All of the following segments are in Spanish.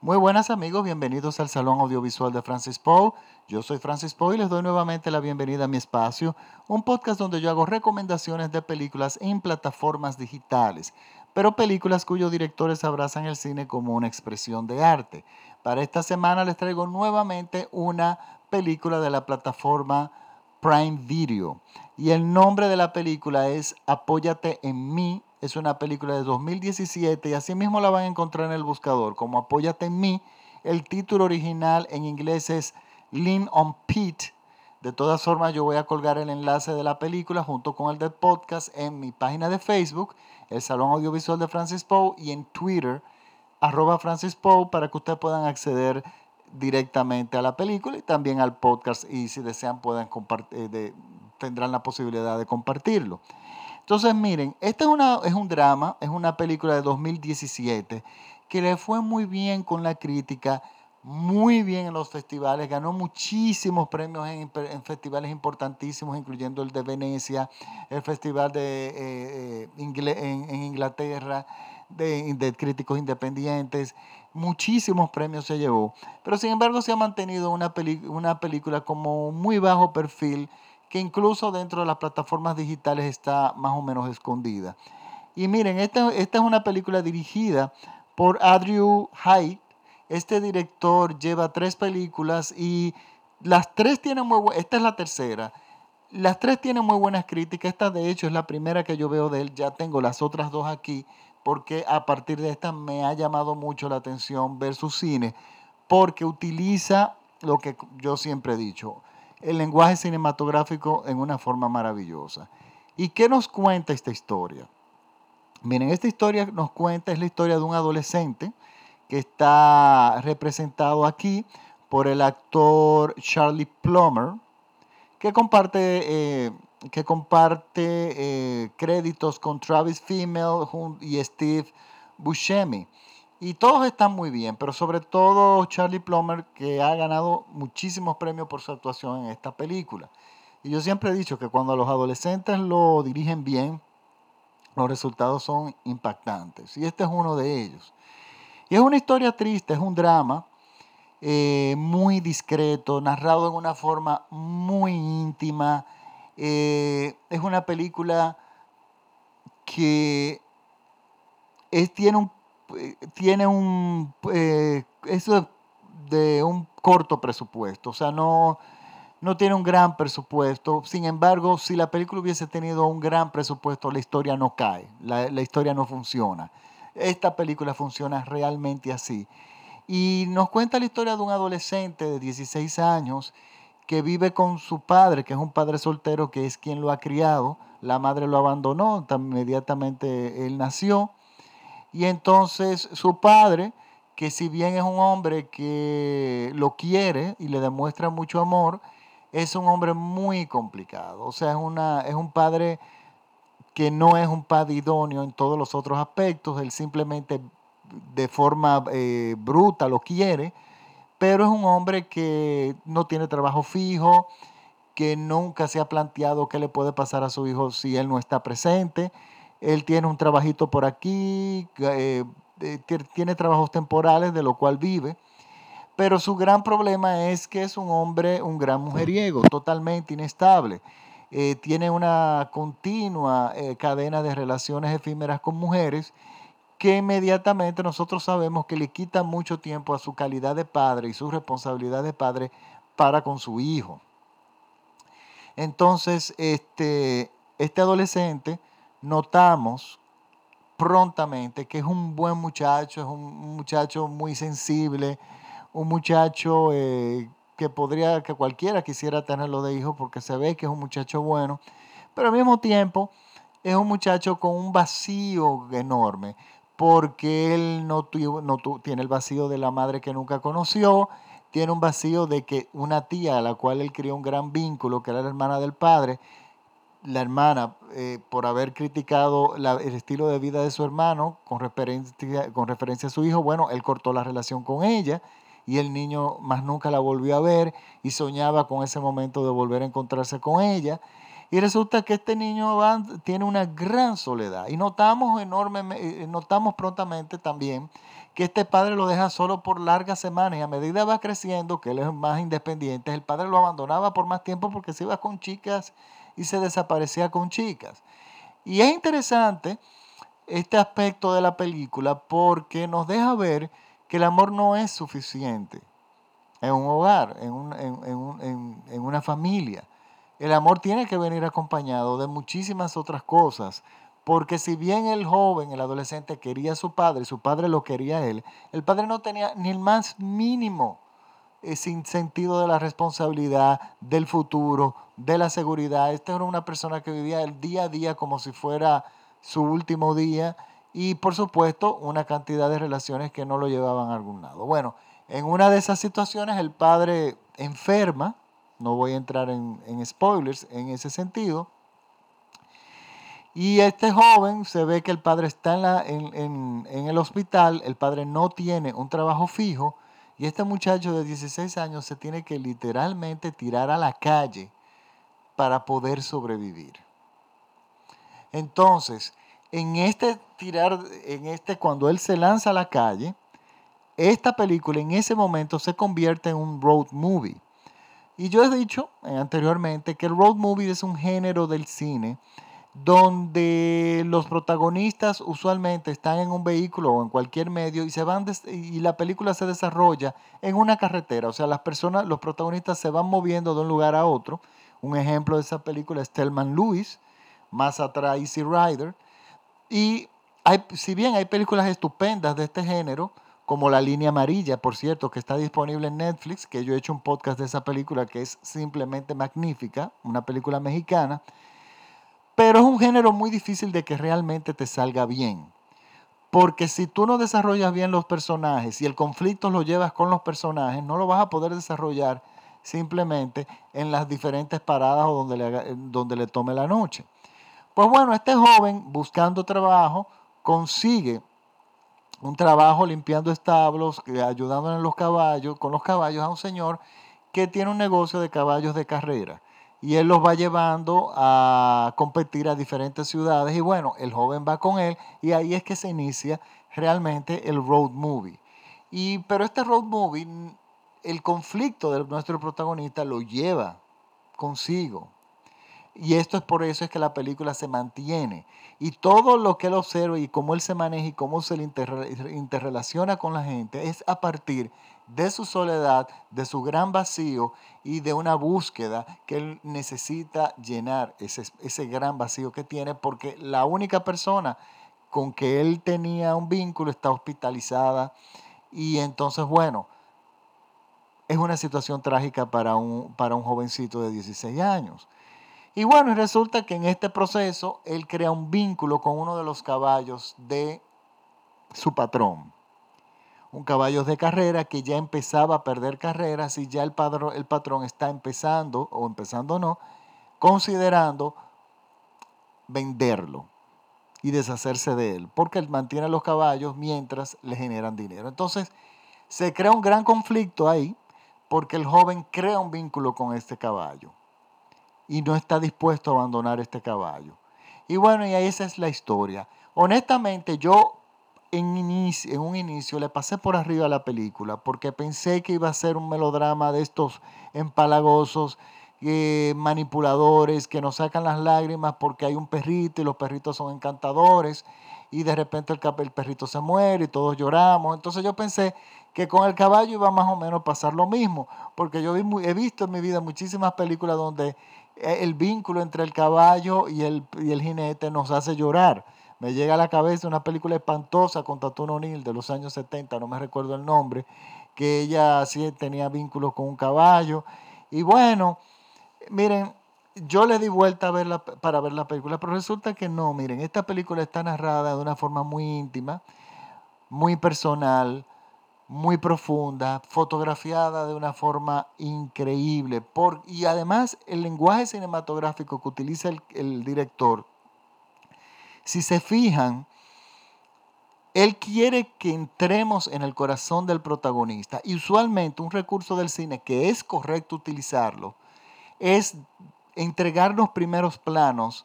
Muy buenas amigos, bienvenidos al Salón Audiovisual de Francis Poe. Yo soy Francis Poe y les doy nuevamente la bienvenida a mi espacio, un podcast donde yo hago recomendaciones de películas en plataformas digitales, pero películas cuyos directores abrazan el cine como una expresión de arte. Para esta semana les traigo nuevamente una película de la plataforma Prime Video y el nombre de la película es Apóyate en mí es una película de 2017 y así mismo la van a encontrar en el buscador como Apóyate en mí. El título original en inglés es Lean on Pete. De todas formas, yo voy a colgar el enlace de la película junto con el del podcast en mi página de Facebook, el Salón Audiovisual de Francis Poe, y en Twitter, arroba Francis Poe, para que ustedes puedan acceder directamente a la película y también al podcast. Y si desean, puedan compartir, eh, tendrán la posibilidad de compartirlo. Entonces, miren, este es, una, es un drama, es una película de 2017 que le fue muy bien con la crítica, muy bien en los festivales, ganó muchísimos premios en, festivales importantísimos, incluyendo el de Venecia, el Festival de, eh, eh, en, Inglaterra, de, críticos independientes, muchísimos premios se llevó, pero sin embargo se ha mantenido una, una película como muy bajo perfil, que incluso dentro de las plataformas digitales está más o menos escondida. Y miren, esta, esta es una película dirigida por Andrew Hyde. Este director lleva tres películas y las tres tienen muy buenas, esta es la tercera. Las tres tienen muy buenas críticas. Esta de hecho es la primera que yo veo de él. Ya tengo las otras dos aquí porque a partir de esta me ha llamado mucho la atención ver su cine porque utiliza lo que yo siempre he dicho, el lenguaje cinematográfico en una forma maravillosa. ¿Y qué nos cuenta esta historia? Miren, esta historia nos cuenta, es la historia de un adolescente que está representado aquí por el actor Charlie Plummer, que comparte, eh, que comparte eh, créditos con Travis Fimmel y Steve Buscemi. Y todos están muy bien, pero sobre todo Charlie Plummer, que ha ganado muchísimos premios por su actuación en esta película. Y yo siempre he dicho que cuando los adolescentes lo dirigen bien, los resultados son impactantes. Y este es uno de ellos. Y es una historia triste, es un drama eh, muy discreto, narrado en una forma muy íntima. Eh, es una película que tiene un tiene un, eh, eso de un corto presupuesto, o sea, no, no tiene un gran presupuesto. Sin embargo, si la película hubiese tenido un gran presupuesto, la historia no cae, la, la historia no funciona. Esta película funciona realmente así. Y nos cuenta la historia de un adolescente de 16 años que vive con su padre, que es un padre soltero, que es quien lo ha criado. La madre lo abandonó, inmediatamente él nació. Y entonces su padre, que si bien es un hombre que lo quiere y le demuestra mucho amor, es un hombre muy complicado. O sea, es, una, es un padre que no es un padre idóneo en todos los otros aspectos, él simplemente de forma eh, bruta lo quiere, pero es un hombre que no tiene trabajo fijo, que nunca se ha planteado qué le puede pasar a su hijo si él no está presente él tiene un trabajito por aquí, eh, eh, tiene trabajos temporales de lo cual vive, pero su gran problema es que es un hombre, un gran mujeriego, totalmente inestable. Eh, tiene una continua cadena de relaciones efímeras con mujeres que inmediatamente nosotros sabemos que le quita mucho tiempo a su calidad de padre y su responsabilidad de padre para con su hijo. Entonces, este, este adolescente notamos prontamente que es un buen muchacho, es un muchacho muy sensible, un muchacho eh, que podría, que cualquiera quisiera tenerlo de hijo porque se ve que es un muchacho bueno, pero al mismo tiempo es un muchacho con un vacío enorme, porque él no, no tiene el vacío de la madre que nunca conoció, tiene un vacío de que una tía a la cual él crió un gran vínculo, que era la hermana del padre, la hermana, eh, por haber criticado el estilo de vida de su hermano con referencia, con referencia a su hijo, bueno, él cortó la relación con ella y el niño más nunca la volvió a ver y soñaba con ese momento de volver a encontrarse con ella. Y resulta que este niño tiene una gran soledad. Y notamos, enorme, eh, notamos prontamente también que este padre lo deja solo por largas semanas y a medida va creciendo, que él es más independiente, el padre lo abandonaba por más tiempo porque se iba con chicas y se desaparecía con chicas. Y es interesante este aspecto de la película porque nos deja ver que el amor no es suficiente en un hogar, en, en una familia. El amor tiene que venir acompañado de muchísimas otras cosas, porque si bien el joven, el adolescente quería a su padre, su padre lo quería a él, el padre no tenía ni el más mínimo sin sentido de la responsabilidad, del futuro, de la seguridad. Esta era una persona que vivía el día a día como si fuera su último día y por supuesto una cantidad de relaciones que no lo llevaban a algún lado. Bueno, en una de esas situaciones el padre enferma, no voy a entrar en, spoilers en ese sentido. Y este joven se ve que el padre está en, en, el hospital, el padre no tiene un trabajo fijo y este muchacho de 16 años se tiene que literalmente tirar a la calle para poder sobrevivir. Entonces, en este tirar, en este, cuando él se lanza a la calle, esta película en ese momento se convierte en un road movie. Y yo he dicho eh, anteriormente que el road movie es un género del cine donde los protagonistas usualmente están en un vehículo o en cualquier medio y se van y la película se desarrolla en una carretera, o sea, las personas, los protagonistas se van moviendo de un lugar a otro. Un ejemplo de esa película es Thelman Lewis, más atrás Easy Rider. Y si bien hay películas estupendas de este género, como La Línea Amarilla, por cierto, que está disponible en Netflix, que yo he hecho un podcast de esa película que es simplemente magnífica, una película mexicana, pero es un género muy difícil de que realmente te salga bien. Porque si tú no desarrollas bien los personajes y el conflicto lo llevas con los personajes, no lo vas a poder desarrollar simplemente en las diferentes paradas o donde le, donde le tome la noche. Pues bueno, este joven buscando trabajo consigue un trabajo limpiando establos, ayudando en los caballos, con los caballos a un señor que tiene un negocio de caballos de carrera. Y él los va llevando a competir a diferentes ciudades. Y bueno, el joven va con él y ahí es que se inicia realmente el road movie. Y, pero este road movie, el conflicto de nuestro protagonista lo lleva consigo. Y esto es por eso es que la película se mantiene. Y todo lo que él observa y cómo él se maneja y cómo se le interrelaciona con la gente es a partir de su soledad, de su gran vacío y de una búsqueda que él necesita llenar ese, ese gran vacío que tiene porque la única persona con que él tenía un vínculo está hospitalizada y entonces bueno, es una situación trágica para un, para un jovencito de 16 años. Y bueno, resulta que en este proceso él crea un vínculo con uno de los caballos de su patrón. Un caballo de carrera que ya empezaba a perder carreras y ya el, el patrón está empezando, o empezando no, considerando venderlo y deshacerse de él, porque él mantiene los caballos mientras le generan dinero. Entonces, se crea un gran conflicto ahí, porque el joven crea un vínculo con este caballo y no está dispuesto a abandonar este caballo. Y bueno, y esa es la historia. Honestamente, yo en, un inicio le pasé por arriba a la película porque pensé que iba a ser un melodrama de estos empalagosos, manipuladores que nos sacan las lágrimas porque hay un perrito y los perritos son encantadores y de repente el, el perrito se muere y todos lloramos. Entonces yo pensé que con el caballo iba más o menos a pasar lo mismo, porque yo he visto en mi vida muchísimas películas donde eh, el vínculo entre el caballo y el, y el jinete nos hace llorar. Me llega a la cabeza una película espantosa con Tatuna O'Neill de los años 70, no me recuerdo el nombre, que ella sí tenía vínculos con un caballo. Y bueno, miren, yo le di vuelta a verla, para ver la película, pero resulta que no, miren, esta película está narrada de una forma muy íntima, muy personal, muy profunda, fotografiada de una forma increíble. Y además el lenguaje cinematográfico que utiliza el, director, si se fijan, él quiere que entremos en el corazón del protagonista. Y usualmente un recurso del cine que es correcto utilizarlo es entregarnos primeros planos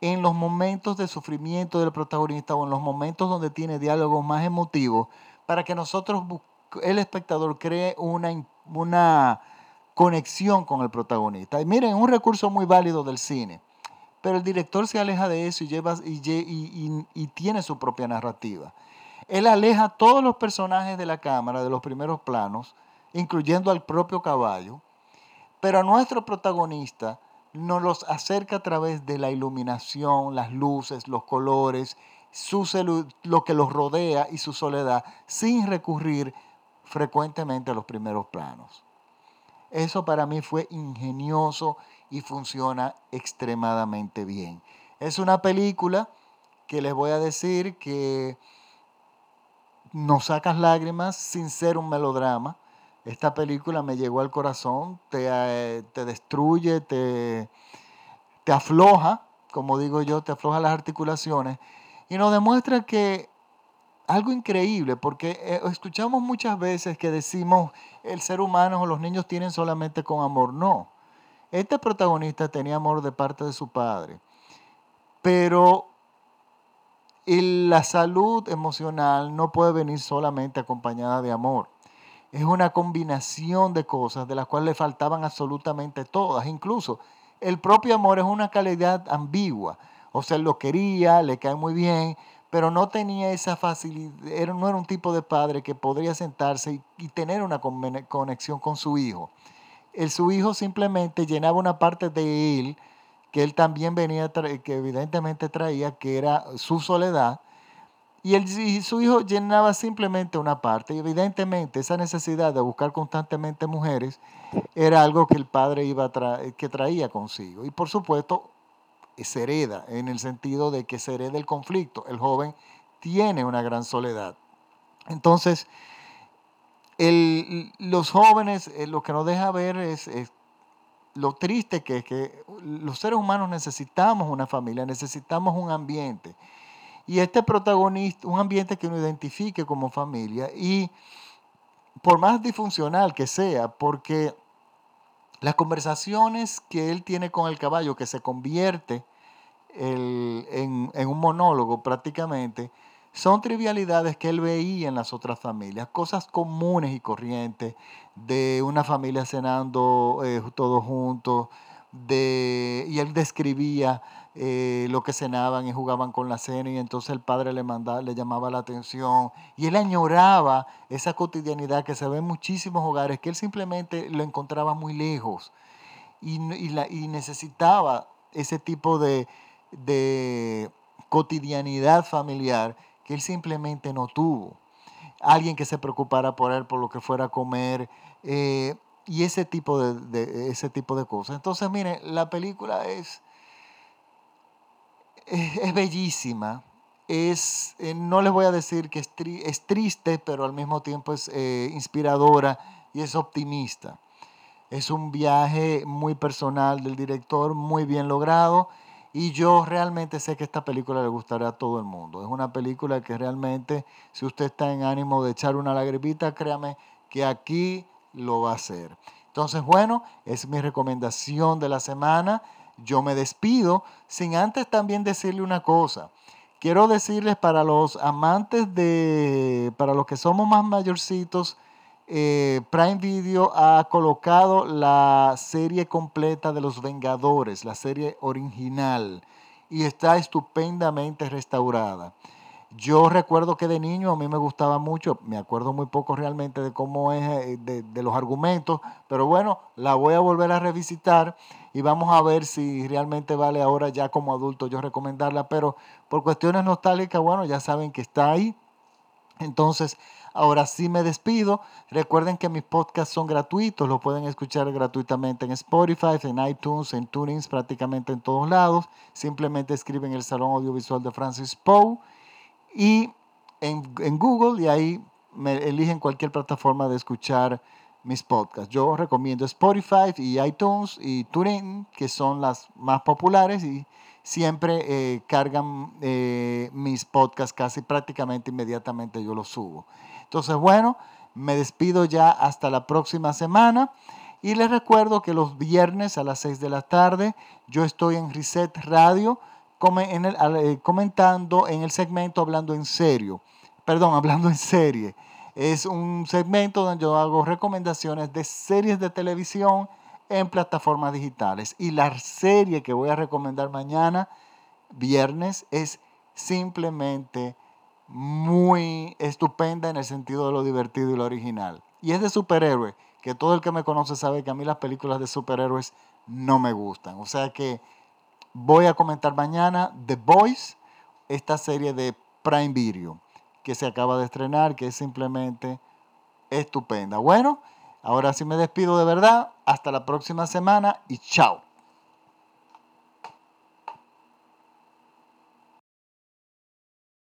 en los momentos de sufrimiento del protagonista o en los momentos donde tiene diálogos más emotivos para que nosotros, el espectador, cree una, una conexión con el protagonista. Y miren, un recurso muy válido del cine. Pero el director se aleja de eso y, lleva, y, tiene su propia narrativa. Él aleja a todos los personajes de la cámara de los primeros planos, incluyendo al propio caballo, pero a nuestro protagonista nos los acerca a través de la iluminación, las luces, los colores, su lo que los rodea y su soledad, sin recurrir frecuentemente a los primeros planos. Eso para mí fue ingenioso y funciona extremadamente bien. Es una película que les voy a decir que nos sacas lágrimas sin ser un melodrama. Esta película me llegó al corazón, te, eh, te destruye, te, te afloja, como digo yo, te afloja las articulaciones y nos demuestra que algo increíble, porque eh, escuchamos muchas veces que decimos el ser humano o los niños tienen solamente con amor. No, este protagonista tenía amor de parte de su padre, pero la salud emocional no puede venir solamente acompañada de amor. Es una combinación de cosas de las cuales le faltaban absolutamente todas. Incluso el propio amor es una calidad ambigua. O sea, lo quería, le cae muy bien, pero no tenía esa facilidad, no era un tipo de padre que podría sentarse y, tener una conexión con su hijo. El, su hijo simplemente llenaba una parte de él que él también venía, que evidentemente traía, que era su soledad, y, él, y su hijo llenaba simplemente una parte. Y evidentemente esa necesidad de buscar constantemente mujeres era algo que el padre iba que traía consigo. Y por supuesto, se hereda en el sentido de que se hereda el conflicto. El joven tiene una gran soledad. Entonces, los jóvenes, eh, lo que nos deja ver es, lo triste que es que los seres humanos necesitamos una familia, necesitamos un ambiente. Y este protagonista, un ambiente que uno identifique como familia y por más disfuncional que sea, porque las conversaciones que él tiene con el caballo, que se convierte en, un monólogo prácticamente, son trivialidades que él veía en las otras familias, cosas comunes y corrientes de una familia cenando eh, todos juntos, de, y él describía eh, lo que cenaban y jugaban con la cena y entonces el padre le, mandaba, le llamaba la atención y él añoraba esa cotidianidad que se ve en muchísimos hogares que él simplemente lo encontraba muy lejos y, y, necesitaba ese tipo de, de cotidianidad familiar él simplemente no tuvo. Alguien que se preocupara por él, por lo que fuera a comer, eh, y ese tipo de, ese tipo de cosas. Entonces, miren, la película es, es, bellísima. Es, eh, no les voy a decir que es, triste, pero al mismo tiempo es eh, inspiradora y es optimista. Es un viaje muy personal del director, muy bien logrado. Y yo realmente sé que esta película le gustará a todo el mundo. Es una película que realmente, si usted está en ánimo de echar una lagrimita, créame que aquí lo va a hacer. Entonces, bueno, es mi recomendación de la semana yo me despido sin antes también decirle una cosa. Quiero decirles para los amantes de, para los que somos más mayorcitos, eh, Prime Video ha colocado la serie completa de Los Vengadores, la serie original, y está estupendamente restaurada. Yo recuerdo que de niño a mí me gustaba mucho, me acuerdo muy poco realmente de cómo es, eh, de, de los argumentos, pero bueno, la voy a volver a revisitar y vamos a ver si realmente vale ahora ya como adulto yo recomendarla, pero por cuestiones nostálgicas, bueno, ya saben que está ahí. Entonces, ahora sí me despido. Recuerden que mis podcasts son gratuitos, los pueden escuchar gratuitamente en Spotify, en iTunes, en Tunings, prácticamente en todos lados. Simplemente escriben el Salón Audiovisual de Francis Poe y en, en Google y ahí me eligen cualquier plataforma de escuchar mis podcasts. Yo recomiendo Spotify y iTunes y TuneIn, que son las más populares y siempre eh, cargan eh, mis podcasts casi prácticamente inmediatamente yo los subo. Entonces, bueno, me despido ya hasta la próxima semana Y les recuerdo que los viernes a las 6 de la tarde yo estoy en Reset Radio eh, comentando en el segmento Hablando en serio. Perdón, hablando en serie. Es un segmento donde yo hago recomendaciones de series de televisión en plataformas digitales. Y la serie que voy a recomendar mañana, viernes, es simplemente muy estupenda en el sentido de lo divertido y lo original. Y es de superhéroes, que todo el que me conoce sabe que a mí las películas de superhéroes no me gustan. O sea que voy a comentar mañana The Boys, esta serie de Prime Video que se acaba de estrenar, que es simplemente estupenda. Bueno, ahora sí me despido de verdad. Hasta la próxima semana y chao.